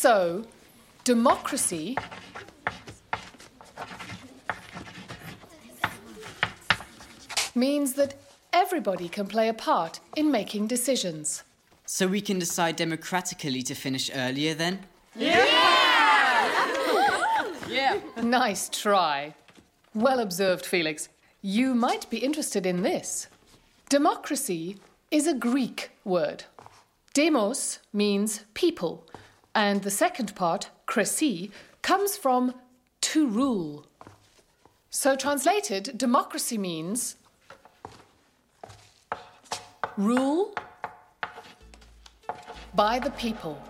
So, democracy means that everybody can play a part in making decisions. So we can decide democratically to finish earlier then? Yeah! Yeah! yeah. Nice try. Well observed, Felix. You might be interested in this. Democracy is a Greek word. Demos means people, and the second part, kresi, comes from to rule. So, translated, democracy means rule by the people.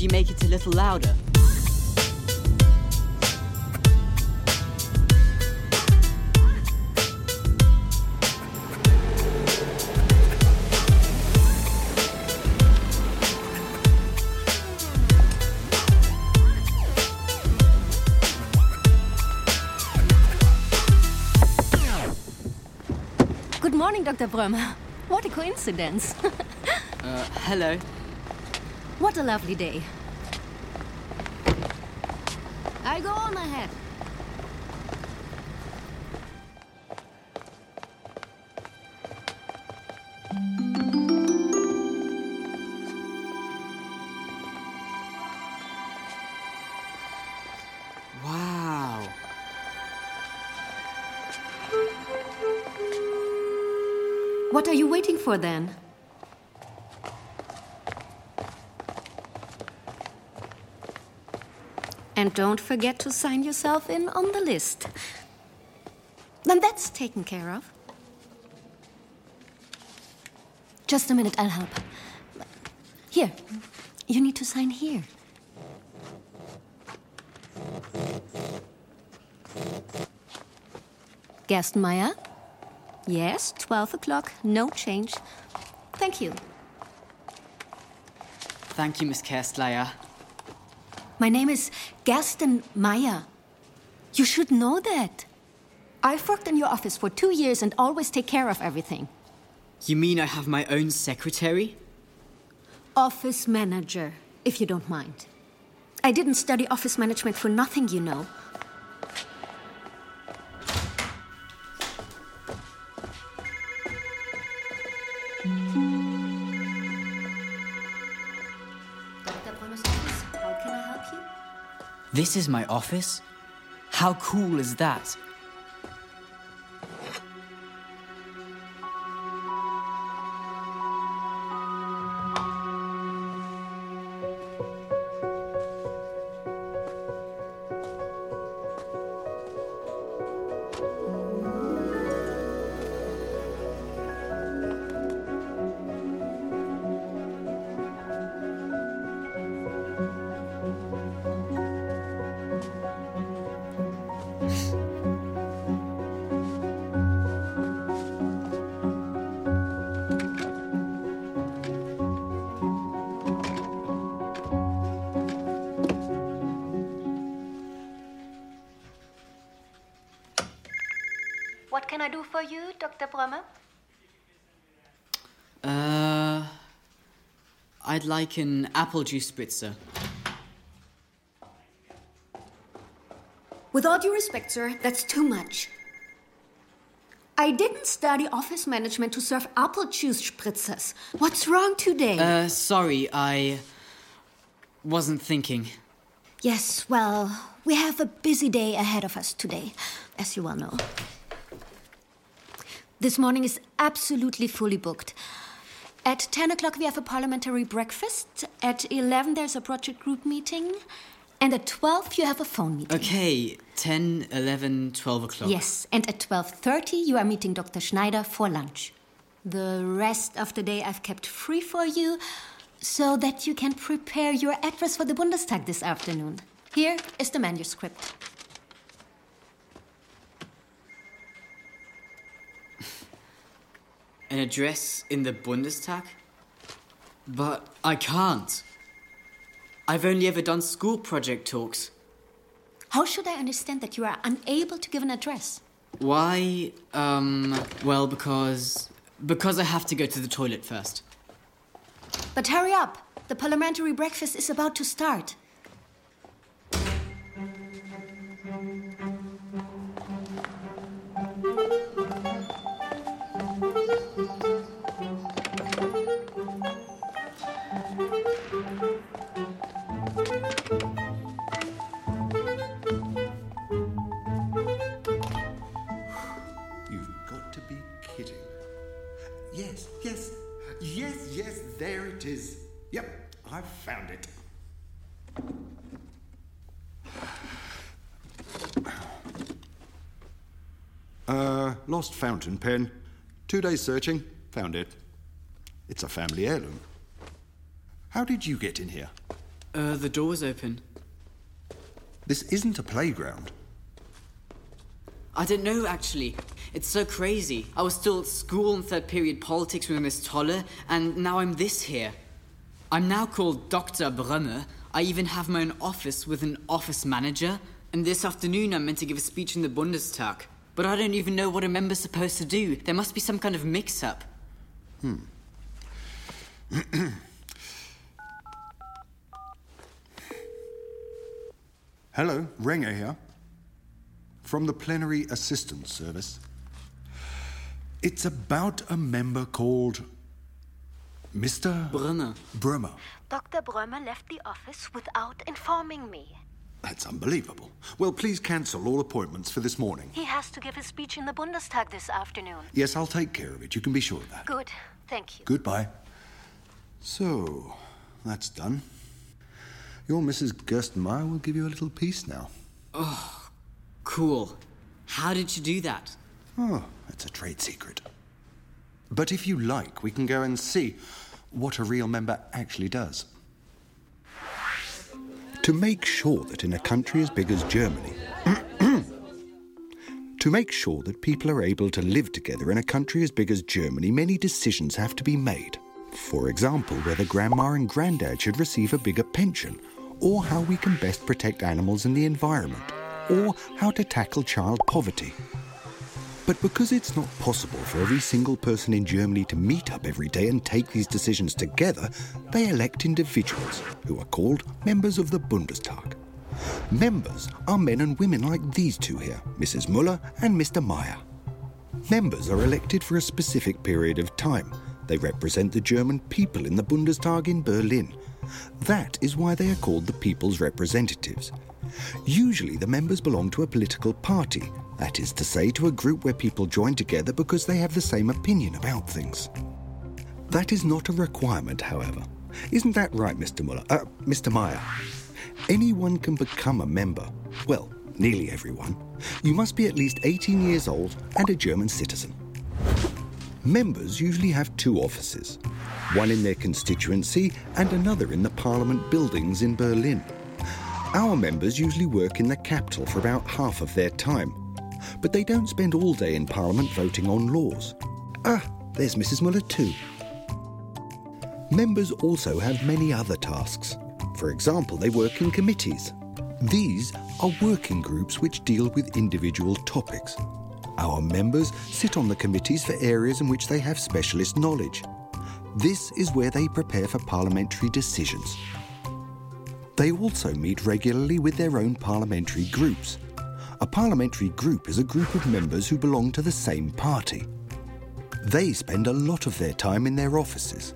Could you make it a little louder? Good morning, Dr. Brömer. What a coincidence. Uh, hello. What a lovely day. I go on ahead. Wow. What are you waiting for then? And don't forget to sign yourself in on the list. Then that's taken care of. Just a minute, I'll help. Here, you need to sign here. Gerstenmeier? Yes, 12 o'clock, no change. Thank you. Thank you, Miss Kerstleier. My name is Gersten Meyer. You should know that. I've worked in your office for two years and always take care of everything. You mean I have my own secretary? Office manager, if you don't mind. I didn't study office management for nothing, you know. This is my office? How cool is that? Dr. Brömer? Uh. I'd like an apple juice spritzer. With all due respect, sir, that's too much. I didn't study office management to serve apple juice spritzers. What's wrong today? Uh, sorry, I. wasn't thinking. yes, well, we have a busy day ahead of us today, as you well know. This morning is absolutely fully booked. At 10 o'clock, we have a parliamentary breakfast. At 11, there's a project group meeting. And at 12, you have a phone meeting. Okay, 10, 11, 12 o'clock. Yes, and at 12:30 you are meeting Dr. Schneider for lunch. The rest of the day I've kept free for you. so that you can prepare your address for the Bundestag this afternoon. Here is the manuscript. An address in the Bundestag? But I can't. I've only ever done school project talks. How should I understand that you are unable to give an address? Why? Um, well, because. Because I have to go to the toilet first. But hurry up! The parliamentary breakfast is about to start. Lost fountain pen. Two days searching, found it. It's a family heirloom. How did you get in here? Uh, the door was open. This isn't a playground. I don't know, actually. It's so crazy. I was still at school in third period politics with Miss Toller, and now I'm this here. I'm now called Dr. Brummer. I even have my own office with an office manager. And this afternoon I'm meant to give a speech in the Bundestag. But I don't even know what a member's supposed to do. There must be some kind of mix up. Hmm. Hello, Renger here. From the Plenary Assistance Service. It's about a member called Mr. Brummer. Brummer. Dr. Brömer left the office without informing me. That's unbelievable. Well, please cancel all appointments for this morning. He has to give a speech in the Bundestag this afternoon. Yes, I'll take care of it. You can be sure of that. Good, thank you. Goodbye. So, that's done. Your Mrs. Gerstenmeier will give you a little piece now. Oh, cool. How did you do that? Oh, it's a trade secret. But if you like, we can go and see what a real member actually does. To make sure that in a country as big as Germany, to make sure that people are able to live together in a country as big as Germany, many decisions have to be made. For example, whether grandma and granddad should receive a bigger pension, or how we can best protect animals and the environment, or how to tackle child poverty. But because it's not possible for every single person in Germany to meet up every day and take these decisions together, they elect individuals who are called members of the Bundestag. Members are men and women like these two here, Mrs. Muller and Mr. Meyer. Members are elected for a specific period of time. They represent the German people in the Bundestag in Berlin. That is why they are called the people's representatives. Usually, the members belong to a political party, that is to say, to a group where people join together because they have the same opinion about things. That is not a requirement, however. Isn't that right, Mr. Muller? Uh, Mr. Meyer? Anyone can become a member. Well, nearly everyone. You must be at least 18 years old and a German citizen. Members usually have two offices one in their constituency and another in the Parliament buildings in Berlin. Our members usually work in the capital for about half of their time, but they don't spend all day in Parliament voting on laws. Ah, there's Mrs. Muller too. Members also have many other tasks. For example, they work in committees. These are working groups which deal with individual topics. Our members sit on the committees for areas in which they have specialist knowledge. This is where they prepare for parliamentary decisions. They also meet regularly with their own parliamentary groups. A parliamentary group is a group of members who belong to the same party. They spend a lot of their time in their offices.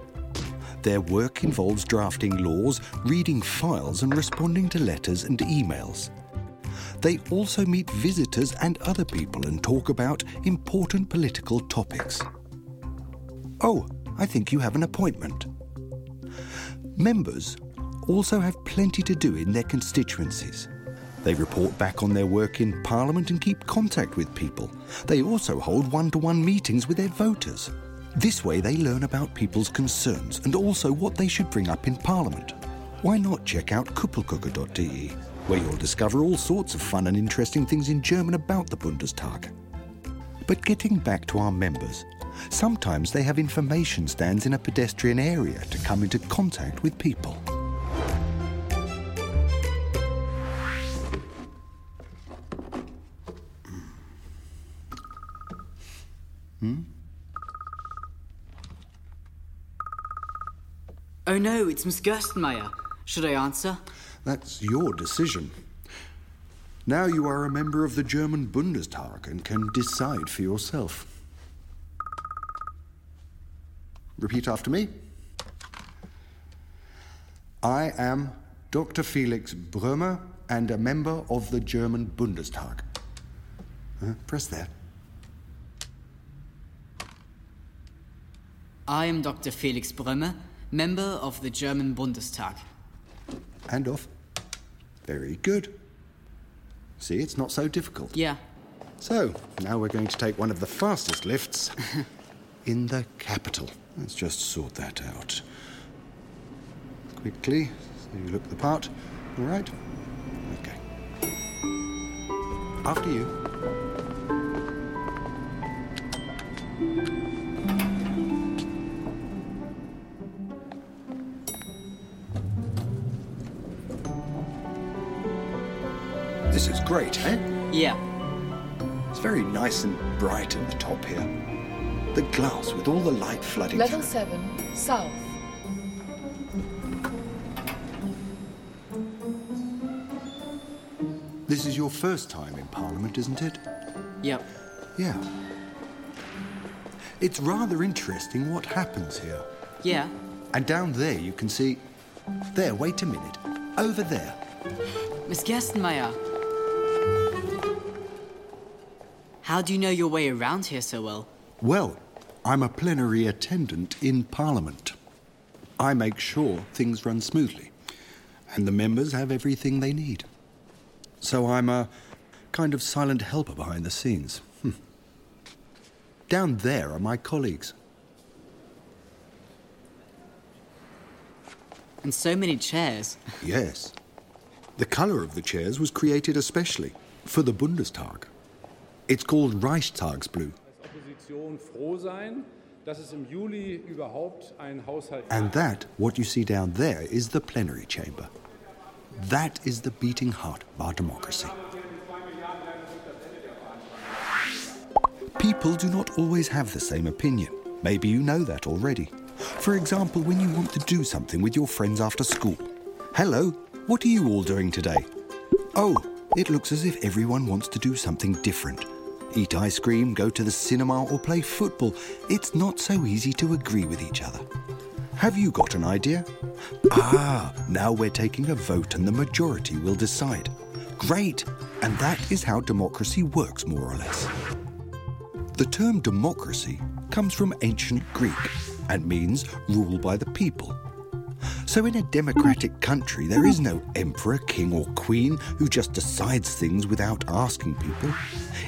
Their work involves drafting laws, reading files, and responding to letters and emails. They also meet visitors and other people and talk about important political topics. Oh, I think you have an appointment. Members also have plenty to do in their constituencies. They report back on their work in Parliament and keep contact with people. They also hold one to one meetings with their voters. This way, they learn about people's concerns and also what they should bring up in Parliament. Why not check out kuppelkucker.de, where you'll discover all sorts of fun and interesting things in German about the Bundestag. But getting back to our members, sometimes they have information stands in a pedestrian area to come into contact with people. Hmm? Oh no, it's Miss Gerstenmeier. Should I answer? That's your decision. Now you are a member of the German Bundestag and can decide for yourself. Repeat after me. I am Dr. Felix Brömer and a member of the German Bundestag. Press there. I am Dr. Felix Brömer, member of the German Bundestag. And off. Very good. See, it's not so difficult. Yeah. So, now we're going to take one of the fastest lifts in the capital. Let's just sort that out. Quickly, so you look the part. All right? Okay. After you. Great, eh? Yeah. It's very nice and bright in the top here. The glass with all the light flooding Level through. 7, south. This is your first time in Parliament, isn't it? Yep. Yeah. It's rather interesting what happens here. Yeah. And down there you can see. There, wait a minute. Over there. Miss Gerstenmeier. How do you know your way around here so well? Well, I'm a plenary attendant in Parliament. I make sure things run smoothly, and the members have everything they need. So I'm a kind of silent helper behind the scenes. Hmm. Down there are my colleagues. And so many chairs. Yes. The colour of the chairs was created especially for the Bundestag. It's called Reichstagsblue. Opposition froh sein, dass es im Juli überhaupt einen Haushalt And that, what you see down there, is the plenary chamber. That is the beating heart of our democracy. People do not always have the same opinion. Maybe you know that already. For example, when you want to do something with your friends after school. Hello, what are you all doing today? Oh, it looks as if everyone wants to do something different. Eat ice cream, go to the cinema, or play football. It's not so easy to agree with each other. Have you got an idea? Ah, now we're taking a vote and the majority will decide. Great! And that is how democracy works, more or less. The term democracy comes from ancient Greek and means rule by the people. So, in a democratic country, there is no emperor, king, or queen who just decides things without asking people.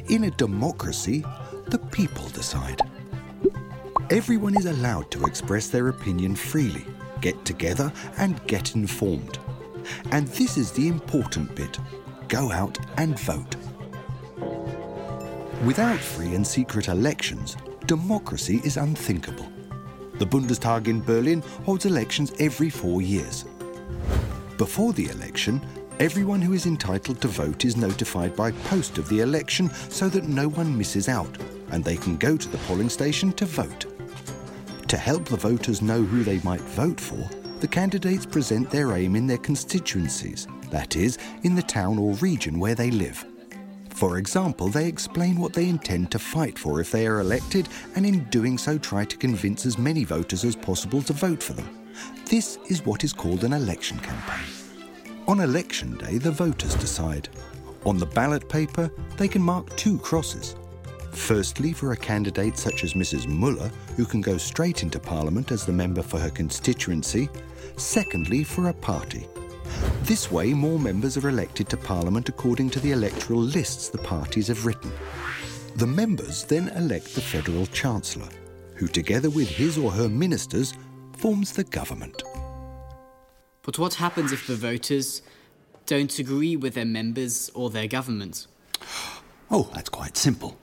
In a democracy, the people decide. Everyone is allowed to express their opinion freely, get together, and get informed. And this is the important bit go out and vote. Without free and secret elections, democracy is unthinkable. The Bundestag in Berlin holds elections every four years. Before the election, everyone who is entitled to vote is notified by post of the election so that no one misses out and they can go to the polling station to vote. To help the voters know who they might vote for, the candidates present their aim in their constituencies, that is, in the town or region where they live. For example, they explain what they intend to fight for if they are elected, and in doing so, try to convince as many voters as possible to vote for them. This is what is called an election campaign. On election day, the voters decide. On the ballot paper, they can mark two crosses. Firstly, for a candidate such as Mrs. Muller, who can go straight into Parliament as the member for her constituency. Secondly, for a party. This way, more members are elected to Parliament according to the electoral lists the parties have written. The members then elect the Federal Chancellor. who, together with his or her ministers, forms the government. But what happens if the voters don't agree with their members or their government? Oh, that's quite simple.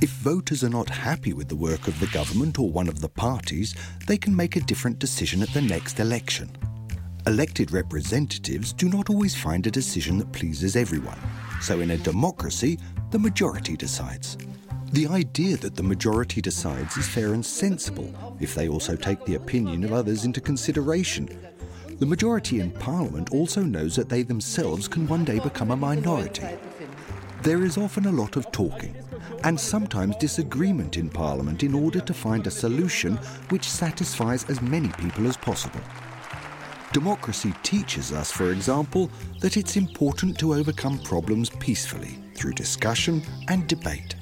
If voters are not happy with the work of the government or one of the parties, they can make a different decision at the next election. Elected representatives do not always find a decision that pleases everyone, so in a democracy, the majority decides. The idea that the majority decides is fair and sensible if they also take the opinion of others into consideration. The majority in Parliament also knows that they themselves can one day become a minority. There is often a lot of talking, and sometimes disagreement in Parliament in order to find a solution which satisfies as many people as possible. Democracy teaches us, for example, that it's important to overcome problems peacefully through discussion and debate.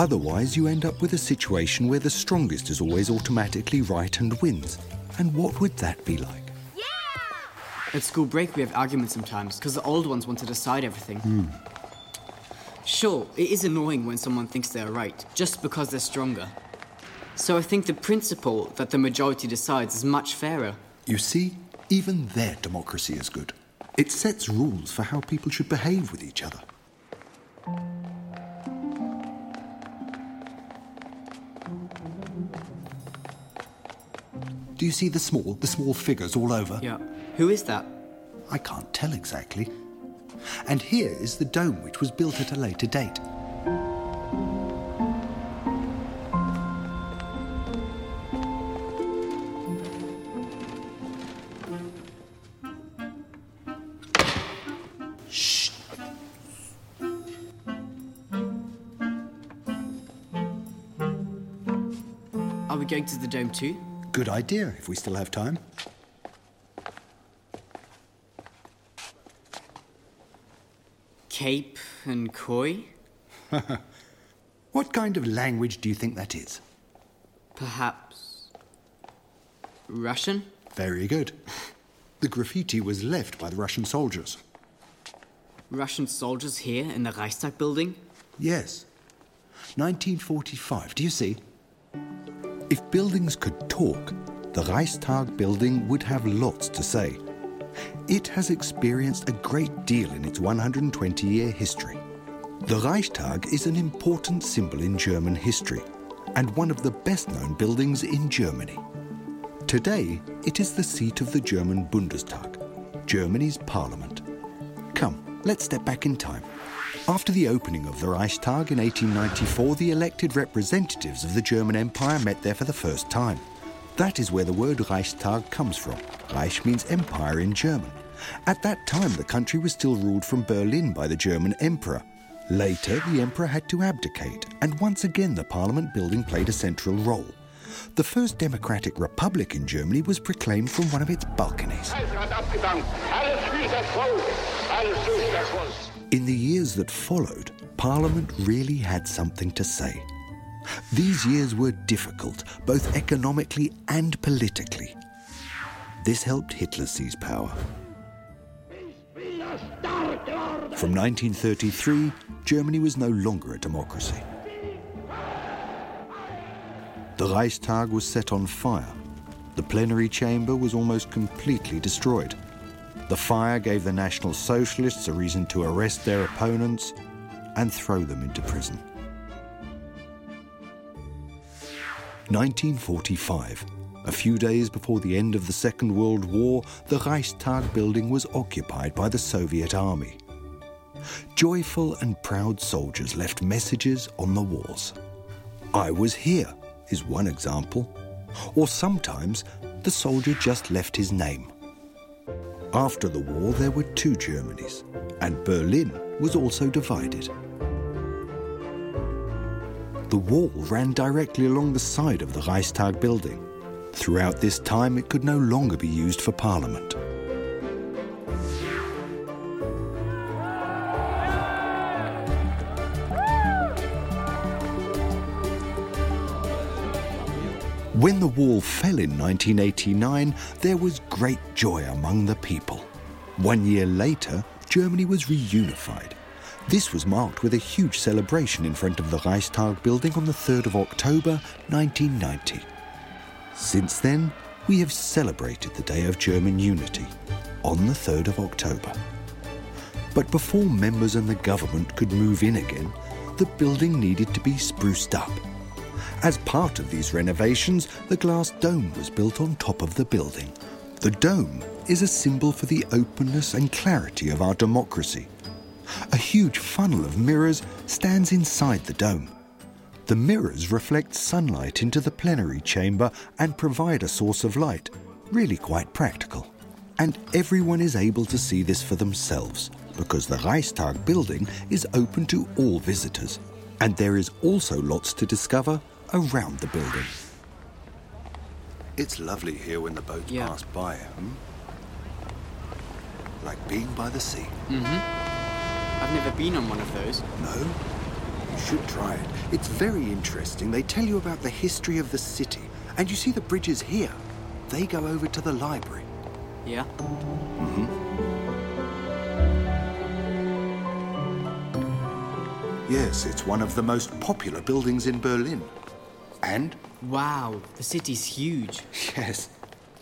Otherwise, you end up with a situation where the strongest is always automatically right and wins. And what would that be like? Yeah! At school break, we have arguments sometimes because the old ones want to decide everything. Hmm. Sure, it is annoying when someone thinks they're right just because they're stronger. So I think the principle that the majority decides is much fairer. You see, even their democracy is good. It sets rules for how people should behave with each other. Do you see the small, the small figures all over? Yeah. Who is that? I can't tell exactly. And here is the dome which was built at a later date. Are we going to the dome too? Good idea if we still have time. Cape and Koi? What kind of language do you think that is? Perhaps. Russian? Very good. The graffiti was left by the Russian soldiers. Russian soldiers here in the Reichstag building? Yes. 1945, do you see? If buildings could talk, the Reichstag building would have lots to say. It has experienced a great deal in its 120 year history. The Reichstag is an important symbol in German history and one of the best known buildings in Germany. Today, it is the seat of the German Bundestag, Germany's parliament. Come, let's step back in time. After the opening of the Reichstag in 1894, the elected representatives of the German Empire met there for the first time. That is where the word Reichstag comes from. Reich means empire in German. At that time, the country was still ruled from Berlin by the German emperor. Later, the emperor had to abdicate, and once again the parliament building played a central role. The first democratic republic in Germany was proclaimed from one of its balconies. In the years that followed, Parliament really had something to say. These years were difficult, both economically and politically. This helped Hitler seize power. From 1933, Germany was no longer a democracy. The Reichstag was set on fire. The plenary chamber was almost completely destroyed. The fire gave the National Socialists a reason to arrest their opponents and throw them into prison. 1945. A few days before the end of the Second World War, the Reichstag building was occupied by the Soviet army. Joyful and proud soldiers left messages on the walls. I was here is one example. Or sometimes the soldier just left his name. After the war, there were two Germanys, and Berlin was also divided. The wall ran directly along the side of the Reichstag building. Throughout this time, it could no longer be used for parliament. When the wall fell in 1989, there was great joy among the people. One year later, Germany was reunified. This was marked with a huge celebration in front of the Reichstag building on the 3rd of October 1990. Since then, we have celebrated the Day of German Unity on the 3rd of October. But before members and the government could move in again, the building needed to be spruced up. As part of these renovations, the glass dome was built on top of the building. The dome is a symbol for the openness and clarity of our democracy. A huge funnel of mirrors stands inside the dome. The mirrors reflect sunlight into the plenary chamber and provide a source of light, really quite practical. And everyone is able to see this for themselves because the Reichstag building is open to all visitors. And there is also lots to discover around the building. It's lovely here when the boats Yeah. pass by, hmm? Like being by the sea. I've never been on one of those. No? You should try it. It's very interesting. They tell you about the history of the city. And you see the bridges here. They go over to the library. Yeah? Mhm. Yes, it's one of the most popular buildings in Berlin. And, Wow, the city's huge. yes,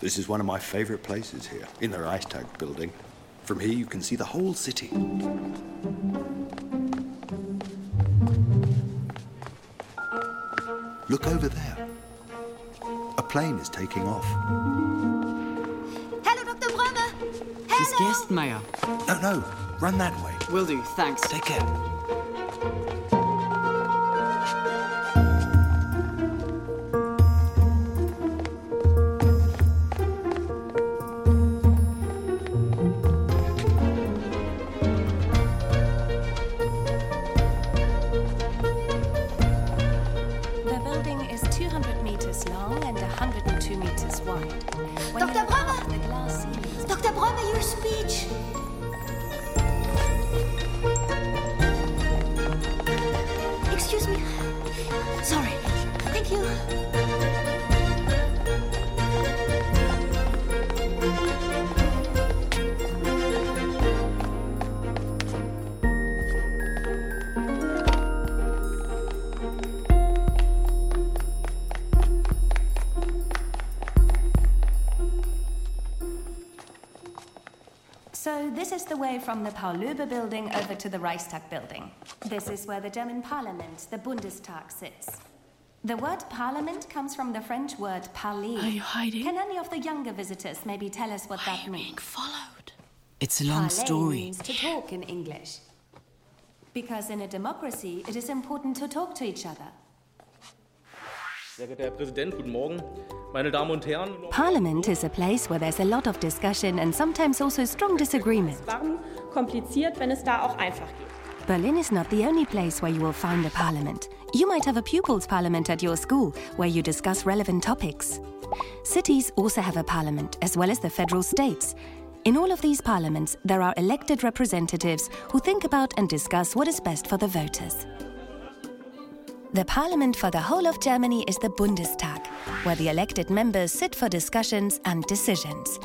this is one of my favorite places here, in the Reichstag building. From here, you can see the whole city. Look over there. A plane is taking off. Hello, Dr. Brömme. Miss Hello. Gerstmeier. No, no, run that way. Will do, thanks. Take care. So this is the way from the Paul-Löbe building over to the Reichstag building. This is where the German parliament, the Bundestag, sits. The word parliament comes from the French word parler. Are you hiding? Can any of the younger visitors maybe tell us what that means? followed. It's a long Parler story. means to talk in English. Because in a democracy, it is important to talk to each other. Parliament is a place where there's a lot of discussion and sometimes also strong disagreement. Waren kompliziert, wenn es da auch einfach geht. Berlin is not the only place where you will find a parliament. You might have a pupils' parliament at your school where you discuss relevant topics. Cities also have a parliament, as well as the federal states. In all of these parliaments, there are elected representatives who think about and discuss what is best for the voters. The parliament for the whole of Germany is the Bundestag, where the elected members sit for discussions and decisions.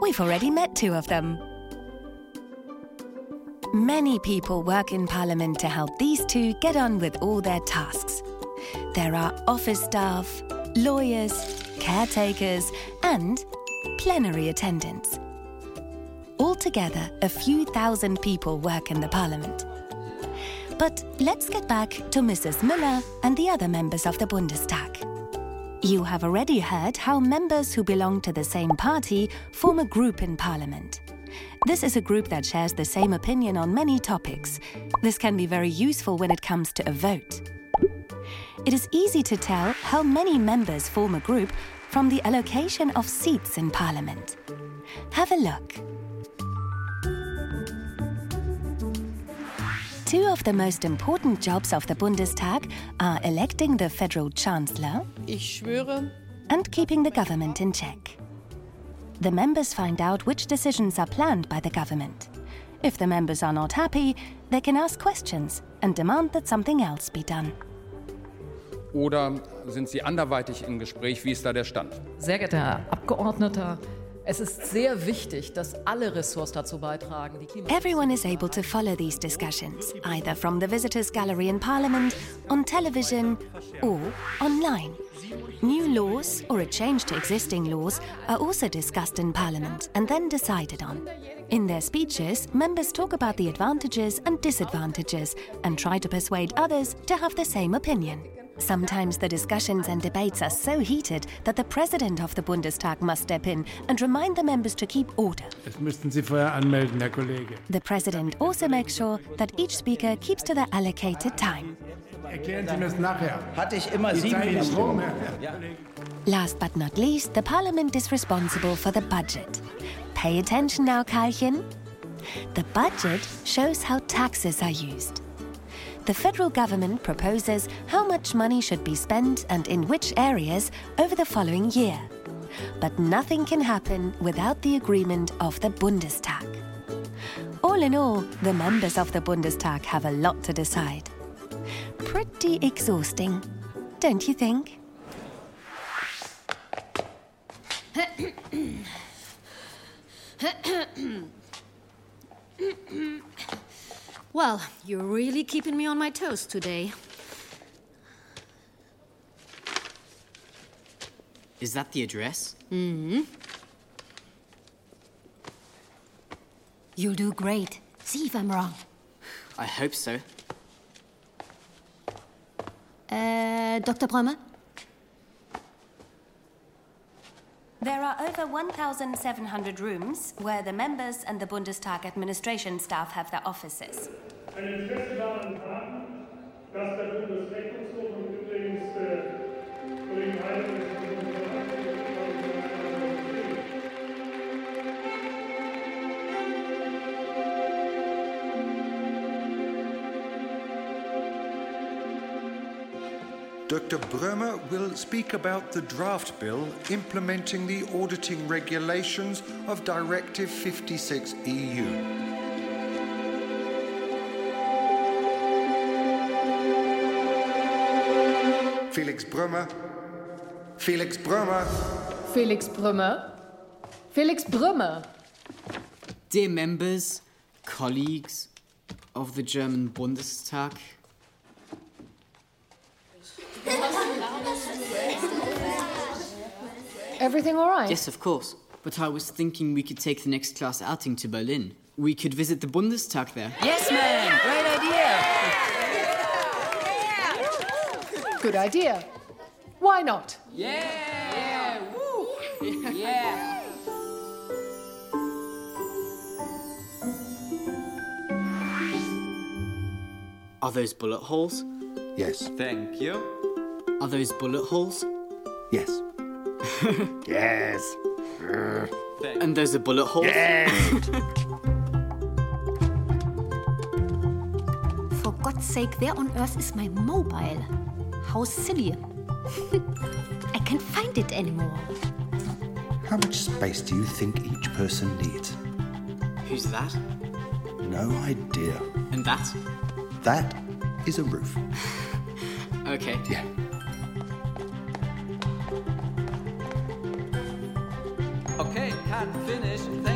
We've already met two of them. Many people work in Parliament to help these two get on with all their tasks. There are office staff, lawyers, caretakers, and plenary attendants. Altogether, a few thousand people work in the Parliament. But let's get back to Mrs. Müller and the other members of the Bundestag. You have already heard how members who belong to the same party form a group in Parliament. This is a group that shares the same opinion on many topics. This can be very useful when it comes to a vote. It is easy to tell how many members form a group from the allocation of seats in Parliament. Have a look. Two of the most important jobs of the Bundestag are electing the federal chancellor Ich schwöre, and keeping the government in check. The members find out which decisions are planned by the government. If the members are not happy, they can ask questions and demand that something else be done. Oder sind Sie anderweitig im Gespräch? Wie ist da der Stand? Sehr geehrter Herr Abgeordneter, Es ist sehr wichtig, dass alle Ressorts dazu beitragen. Everyone is able to follow these discussions, either from the visitors gallery in Parliament, on television, or online. New laws or a change to existing laws are also discussed in Parliament and then decided on. In their speeches, members talk about the advantages and disadvantages and try to persuade others to have the same opinion. Sometimes the discussions and debates are so heated that the President of the Bundestag must step in and remind the members to keep order. Das müssten Sie vorher anmelden, Herr Kollege. The President also makes sure that each speaker keeps to their allocated time. Erklären Sie mir das nachher. Hatte ich immer sieben Minuten. rum, Herr Last but not least, the Parliament is responsible for the budget. Pay attention now, Karlchen. The budget shows how taxes are used. The federal government proposes how much money should be spent and in which areas over the following year. But nothing can happen without the agreement of the Bundestag. All in all, the members of the Bundestag have a lot to decide. Pretty exhausting, don't you think? Well, you're really keeping me on my toes today. Is that the address? hmm You'll do great. See if I'm wrong. I hope so. Uh, Dr. Brömer? There are over 1,700 rooms where the members and the Bundestag administration staff have their offices. Dr. Brömer will speak about the draft bill implementing the auditing regulations of Directive E 56 EU. Felix Brömer. Felix Brömer. Felix Brümmer. Felix Brümmer. Dear members, colleagues of the German Bundestag, Everything all right? Yes, of course. But I was thinking we could take the next class outing to Berlin. We could visit the Bundestag there. Yes, man! Great idea! Good idea. Why not? Yeah! Woo! Yeah! Are those bullet holes? Yes. Thank you. Are those bullet holes? Yes. yes. And there's a bullet holes? For God's sake, where on earth is my mobile? How silly. I can't find it anymore. How much space do you think each person needs? Who's that? No idea. And that? That is a roof. Okay. Yeah. Finish.